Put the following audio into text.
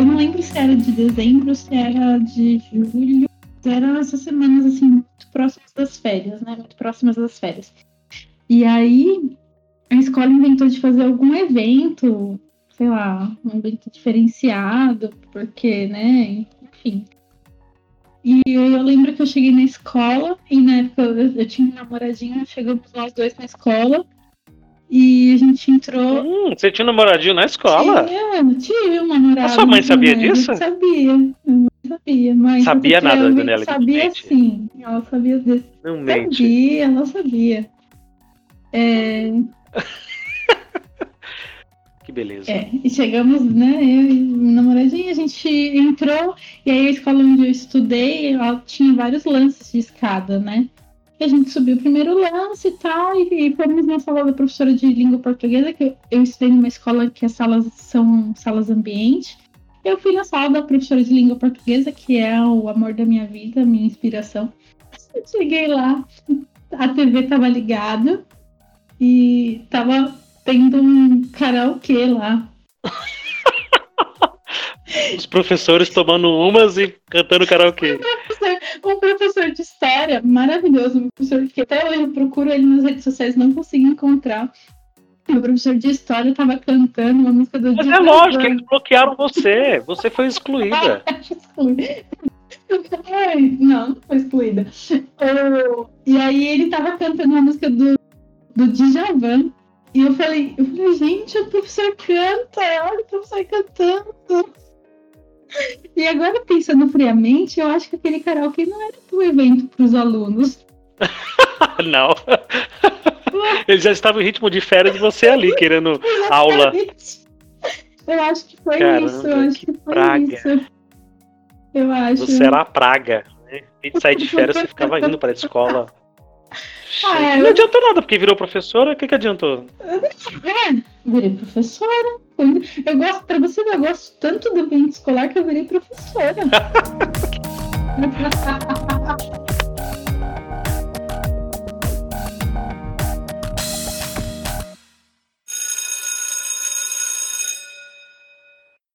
eu não lembro se era de dezembro, se era de julho. Eram essas semanas, assim, muito próximas das férias, né? Muito próximas das férias. E aí, a escola inventou de fazer algum evento, sei lá, um evento diferenciado, porque, né? Enfim. E eu lembro que eu cheguei na escola, e na época eu, eu tinha um namoradinho, chegamos nós dois na escola, e a gente entrou. Hum, você tinha um namoradinho na escola? Tinha, tive um namorado. A sua mãe sabia disso? Sabia. Sabia, mas. Sabia nada, Daniela. Sabia sim. Ela sabia disso. Não mente. Sabia, ela sabia. É, Que beleza. é, e chegamos, né? Eu e meu namoradinho, a gente entrou, e aí a escola onde eu estudei, ela tinha vários lances de escada, né? E a gente subiu o primeiro lance e tal, e, e fomos na sala da professora de língua portuguesa, que eu, eu estudei numa escola que as salas são salas ambiente. Eu fui na sala da professora de língua portuguesa, que é o amor da minha vida, minha inspiração. Cheguei lá, a TV tava ligada e tava tendo um karaokê lá. Os professores tomando umas e cantando karaokê. Um professor de história maravilhoso, um professor que até hoje eu procuro ele nas redes sociais, não consigo encontrar. O professor de história tava cantando uma música do Mas é lógico, eles bloquearam você. Você foi excluída. Ai, não, não foi excluída. Eu- E aí ele tava cantando uma música do, do Djavan. E eu falei, eu falei, gente, o professor canta, olha o professor cantando. E agora, pensando friamente, eu acho que aquele karaokê não era um evento para os alunos. Não. Eles já estavam em ritmo de férias de você ali, querendo aula. Eu acho que foi Caramba, isso, eu acho que que, foi praga. isso. Eu acho. Você era a praga. Né? Vez de sair de férias, você ficava indo para a escola. Ah, é, Não eu- adiantou nada, porque virou professora, o que, que adiantou? É, virei professora. Eu gosto, pra você ver, eu gosto tanto do ambiente escolar que eu virei professora.